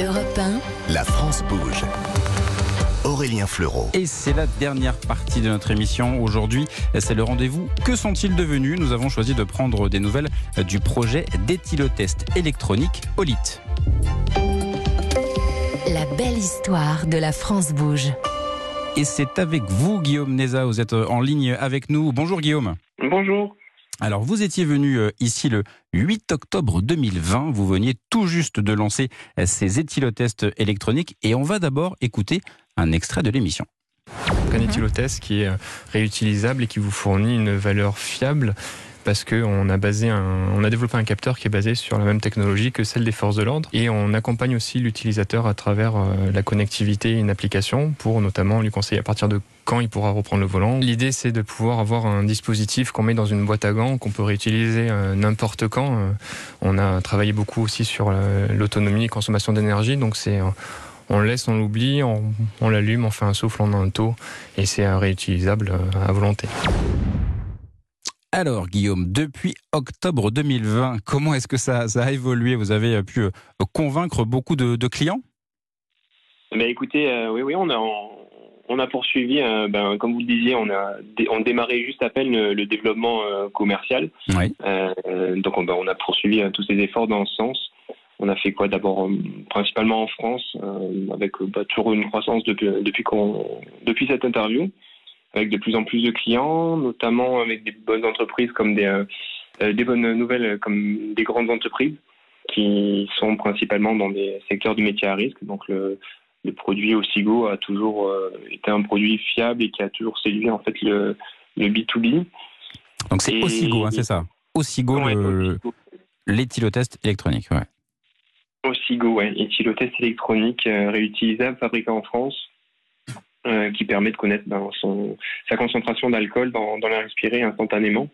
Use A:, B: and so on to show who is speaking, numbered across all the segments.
A: Europe 1,
B: La France bouge. Aurélien Fleureau.
C: Et c'est la dernière partie de notre émission. Aujourd'hui, c'est le rendez-vous. Que sont-ils devenus? Nous avons choisi de prendre des nouvelles du projet d'éthylotest électronique OLIT.
A: la belle histoire de la France bouge.
C: Et c'est avec vous, Guillaume Neza. Vous êtes en ligne avec nous. Bonjour, Guillaume.
D: Bonjour.
C: Alors, vous étiez venu euh, ici le 8 octobre 2020. Vous veniez tout juste de lancer euh, ces éthylotests électroniques. Et on va d'abord écouter un extrait de l'émission.
E: Un éthylotest qui est euh, réutilisable et qui vous fournit une valeur fiable parce qu'on a développé un capteur qui est basé sur la même technologie que celle des forces de l'ordre et on accompagne aussi l'utilisateur à travers euh, la connectivité et une application pour notamment lui conseiller à partir de quand il pourra reprendre le volant. L'idée c'est de pouvoir avoir un dispositif qu'on met dans une boîte à gants qu'on peut réutiliser euh, n'importe quand. Euh, On a travaillé beaucoup aussi sur l'autonomie et consommation d'énergie donc c'est on le laisse, on l'oublie, on, on l'allume, on fait un souffle, on a un taux et c'est réutilisable à volonté.
C: Alors, Guillaume, depuis octobre 2020, comment est-ce que ça, ça a évolué? Vous avez euh, pu euh, convaincre beaucoup de, de clients?
D: Mais écoutez, euh, oui, oui, on a, on a poursuivi, euh, ben, comme vous le disiez, on a, on démarrait juste à peine le, le développement euh, commercial.
C: Oui.
D: Donc, on, ben, on a poursuivi tous ces efforts dans ce sens. On a fait quoi? D'abord, principalement en France, avec bah, toujours une croissance depuis, depuis, depuis cette interview, avec de plus en plus de clients, notamment avec des bonnes entreprises comme des, euh, euh, des bonnes nouvelles euh, comme des grandes entreprises qui sont principalement dans des secteurs de métiers à risque. Donc, le, le produit Osigo a toujours été un produit fiable et qui a toujours séduit en fait le, le B2B.
C: Donc c'est Osigo, hein, c'est ça? Osigo, l'éthylotest électronique. Ouais.
D: Osigo, ouais, éthylotest électronique euh, réutilisable, fabriqué en France, euh, qui permet de connaître ben, son, sa concentration d'alcool dans, dans l'air respiré instantanément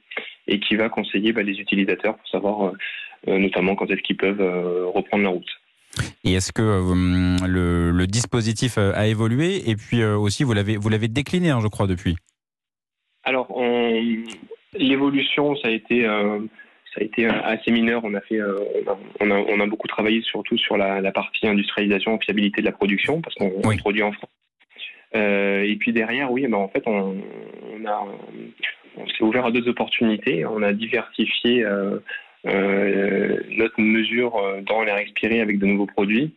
D: et qui va conseiller ben, les utilisateurs pour savoir euh, euh, notamment quand est-ce qu'ils peuvent euh, reprendre la route.
C: Et est-ce que le, le dispositif a évolué? Et puis aussi, vous l'avez, vous l'avez décliné, hein, je crois, depuis.
D: Alors, on- l'évolution, ça a été, ça a été assez mineur. On a fait, euh, on a, on a beaucoup travaillé surtout sur la, la partie industrialisation, fiabilité de la production, parce qu'on
C: Oui.
D: produit en France. Euh, et puis derrière, oui, ben en fait, on, on a, on s'est ouvert à d'autres opportunités. On a diversifié euh, euh, notre mesure dans l'air expiré avec de nouveaux produits,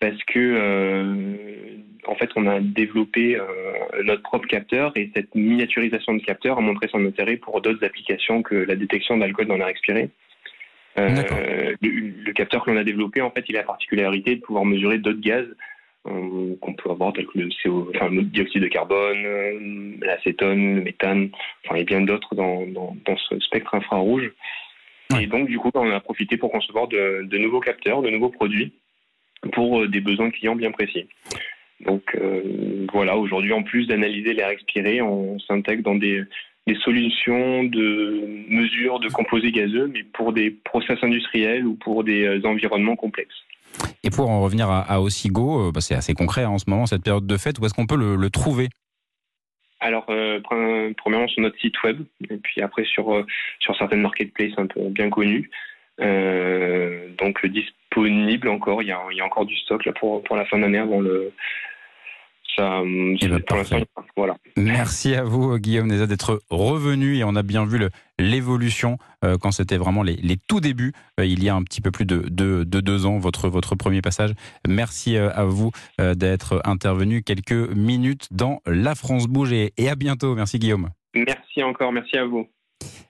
D: parce que en fait, on a développé euh, notre propre capteur et cette miniaturisation de capteur a montré son intérêt pour d'autres applications que la détection d'alcool dans l'air expiré. Euh, le, le capteur que l'on a développé, en fait, il a la particularité de pouvoir mesurer d'autres gaz qu'on peut avoir, tels que le, CO, enfin, le dioxyde de carbone, euh, l'acétone, le méthane, enfin, et bien d'autres dans, dans, dans ce spectre infrarouge.
C: Ouais.
D: Et donc, du coup, on a profité pour concevoir de, de nouveaux capteurs, de nouveaux produits pour euh, des besoins clients bien précis. Donc euh, voilà, aujourd'hui, en plus d'analyser l'air expiré, on s'intègre dans des, des solutions de mesure de composés gazeux, mais pour des process industriels ou pour des euh, environnements complexes.
C: Et pour en revenir à, à Osigo, euh, bah, c'est assez concret hein, en ce moment, cette période de fête. Où est-ce qu'on peut le, trouver?
D: Alors, euh, premièrement sur notre site web, et puis après sur, euh, sur certaines marketplaces un peu bien connues. Euh, donc disponible encore, il y, a, il y a encore du stock là pour, pour la fin d'année avant le. Ça, euh,
C: Eh ben,
D: pour l'instant,
C: parfait.
D: voilà.
C: Merci à vous, Guillaume Neza, d'être revenu et on a bien vu le- l'évolution euh, quand c'était vraiment les, les tout débuts, euh, il y a un petit peu plus de, de, de deux ans, votre, votre premier passage. Merci euh, à vous d'être intervenu quelques minutes dans La France Bouge et, et à bientôt. Merci, Guillaume.
D: Merci encore, merci à vous.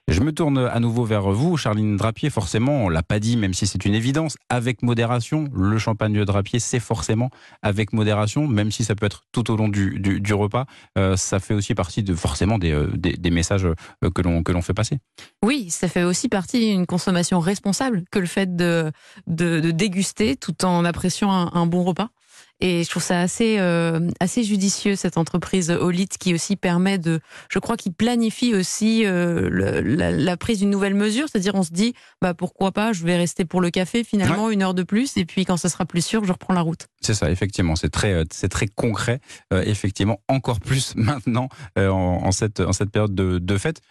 C: Je me tourne à nouveau vers vous, Charline Drapier. Forcément, on l'a pas dit, même si c'est une évidence, avec modération. Le champagne de Drapier, c'est forcément avec modération, même si ça peut être tout au long du, repas. Euh, ça fait aussi partie de forcément des, euh, messages euh, que l'on que l'on fait passer.
F: Oui, ça fait aussi partie d'une consommation responsable que le fait de, déguster tout en appréciant un bon repas. Et je trouve ça assez, euh, assez judicieux, cette entreprise Olit, qui aussi permet de, je crois, qui planifie aussi euh, le- la, la prise d'une nouvelle mesure. C'est-à-dire, on se dit, bah, pourquoi pas, je vais rester pour le café finalement une heure de plus, et puis quand ça sera plus sûr, je reprends la route.
C: C'est ça, effectivement, c'est très, euh, c'est très concret, euh, effectivement, encore plus maintenant en, en cette, en cette période de, de fête.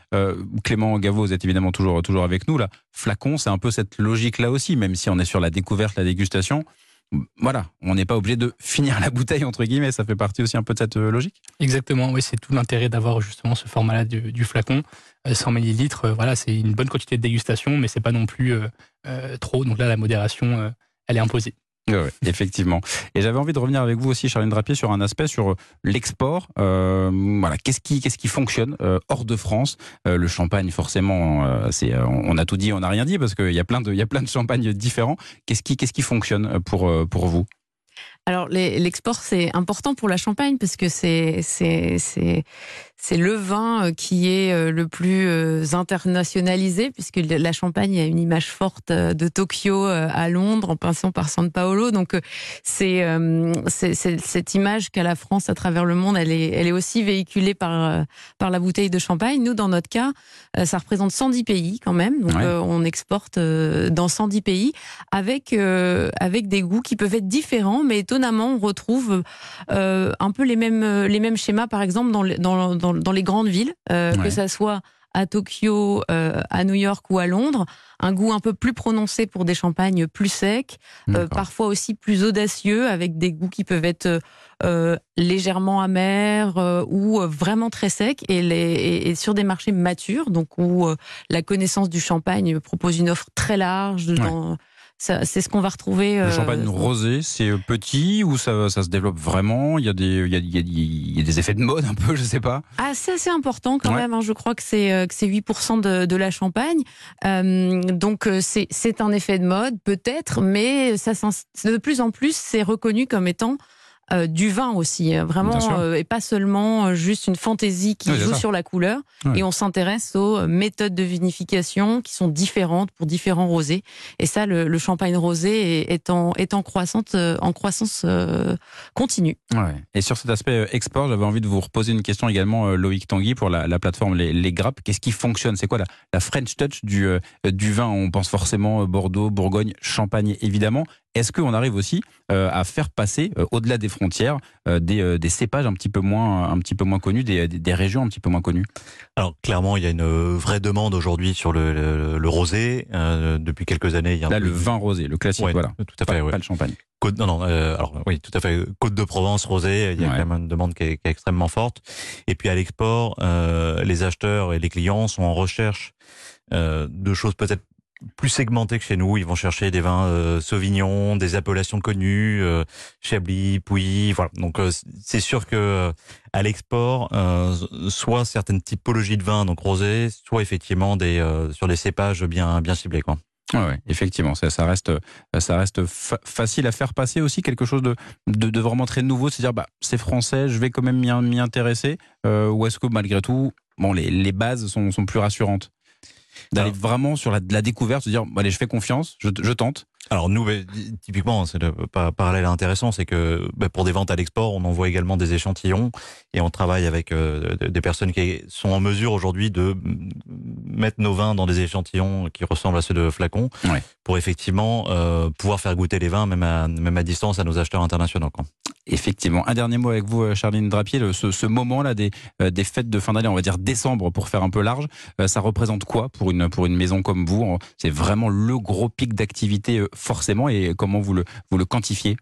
C: Clément Gaveau, vous êtes évidemment toujours, toujours avec nous là. Flacon, c'est un peu cette logique là aussi, même si on est sur la découverte, la dégustation. Voilà, on n'est pas obligé de finir la bouteille entre guillemets. Ça fait partie aussi un peu de cette logique.
G: Exactement. Oui, c'est tout l'intérêt d'avoir justement ce format-là du, flacon. 100 millilitres, voilà, c'est une bonne quantité de dégustation, mais c'est pas non plus trop. Donc là, la modération, elle est imposée.
C: Oui, effectivement. Et j'avais envie de revenir avec vous aussi, Charline Drapier, sur un aspect sur l'export. Euh, voilà, qu'est-ce qui, qu'est-ce qui fonctionne euh, hors de France? Euh, Le champagne, forcément, on a tout dit, on n'a rien dit parce qu'il y a plein de, il y a plein de champagnes différents. Qu'est-ce qui, qu'est-ce qui fonctionne pour pour vous?
F: Alors l'export c'est important pour la Champagne parce que c'est c'est c'est le vin euh, qui est euh, le plus euh, internationalisé, puisque la Champagne a une image forte de Tokyo à Londres, en passant par San Paolo. Donc, c'est cette image qu'a la France à travers le monde, elle est, elle est aussi véhiculée par, par la bouteille de champagne. Nous, dans notre cas, ça représente 110 pays quand même. Donc, on exporte dans 110 pays avec, avec des goûts qui peuvent être différents, mais étonnamment, on retrouve un peu les mêmes, les mêmes schémas, par exemple, dans, dans, dans dans, les grandes villes, euh, que ça soit à Tokyo, euh, à New York ou à Londres, un goût un peu plus prononcé pour des champagnes plus secs, euh, parfois aussi plus audacieux, avec des goûts qui peuvent être légèrement amers ou vraiment très secs, et, les, et, sur des marchés matures, donc où la connaissance du champagne propose une offre très large. Dans, c'est ce qu'on va retrouver.
C: Le euh, champagne rosé, c'est euh, petit ou ça, ça, se développe vraiment? Il y, a des, il, y a, il y a des effets de mode un peu, je sais pas.
F: Ah, c'est assez important quand même. Hein. Je crois que c'est euh, que c'est 8% de, de, la Champagne. Euh, donc c'est un effet de mode peut-être, mais ça, de plus en plus c'est reconnu comme étant euh, du vin aussi, euh, vraiment, euh, et pas seulement juste une fantaisie qui joue sur la couleur. Et on s'intéresse aux méthodes de vinification qui sont différentes pour différents rosés. Et ça, le, champagne rosé est, en, est en, croissance, en croissance continue.
C: Et sur cet aspect export, j'avais envie de vous reposer une question également, Loïc Tanguy, pour la, plateforme Les, Grappes. Qu'est-ce qui fonctionne? C'est quoi la, French touch du, du vin? On pense forcément Bordeaux, Bourgogne, Champagne, évidemment. Est-ce qu'on arrive aussi euh, à faire passer, euh, au-delà des frontières, euh, des, cépages un petit peu moins, un petit peu moins connus, des, régions un petit peu moins connues?
H: Alors clairement, il y a une vraie demande aujourd'hui sur le, rosé. depuis quelques années, il y a
C: là le vin rosé, le classique, voilà.
H: Tout à fait,
C: pas, le champagne.
H: Côte, non, non, alors oui, tout à fait. Côte de Provence rosé, il y a quand même une demande qui est, qui est, extrêmement forte. Et puis à l'export, les acheteurs et les clients sont en recherche de choses peut-être plus segmentés que chez nous. Ils vont chercher des vins euh, Sauvignon, des appellations connues, euh, Chablis, Pouilly, voilà. Donc euh, c'est sûr que euh, à l'export, soit certaines typologies de vins, donc rosés, soit effectivement sur des cépages bien ciblés, quoi.
C: Ouais, effectivement, ça, reste, facile à faire passer aussi quelque chose de, vraiment très nouveau, c'est dire bah c'est français, je vais quand même m'y intéresser, ou est-ce que malgré tout, bon les, bases sont plus rassurantes? D'aller vraiment sur la, la, découverte, se dire allez, je fais confiance, je, je tente.
H: Alors nous, typiquement, c'est le parallèle intéressant, c'est que bah, pour des ventes à l'export, on envoie également des échantillons et on travaille avec euh, des personnes qui sont en mesure aujourd'hui de mettre nos vins dans des échantillons qui ressemblent à ceux de flacons pour effectivement euh, pouvoir faire goûter les vins même à, même à distance à nos acheteurs internationaux.
C: Effectivement. Un dernier mot avec vous, euh, Charline Drapier. ce, ce moment-là des, des fêtes de fin d'année, on va dire décembre pour faire un peu large, ça représente quoi pour une, pour une maison comme vous? C'est vraiment le gros pic d'activité forcément et comment vous le, vous le quantifiez?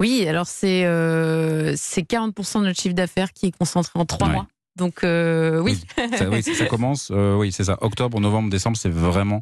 F: Oui, alors c'est euh, 40% de notre chiffre d'affaires qui est concentré en trois mois. Donc euh, oui.
C: oui. Ça, commence, euh, oui, c'est ça. Octobre, novembre, décembre, c'est vraiment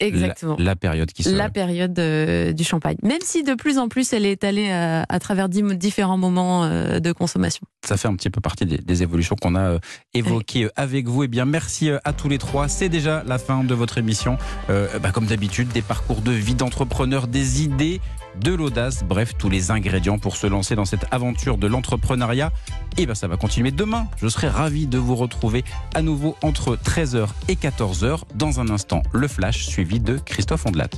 F: Exactement.
C: La, période qui se...
F: La période euh, du champagne. Même si de plus en plus elle est étalée à, à travers différents moments euh, de consommation.
C: Ça fait un petit peu partie des, des évolutions qu'on a euh, évoquées avec vous. Eh bien, merci à tous les trois. C'est déjà la fin de votre émission. Bah, comme d'habitude, des parcours de vie d'entrepreneurs, des idées, de l'audace, bref, tous les ingrédients pour se lancer dans cette aventure de l'entrepreneuriat. Et bien, ça va continuer demain. Je serai ravi de vous retrouver à nouveau entre 13h et 14h. Dans un instant, le flash suivi de Christophe Ondelat.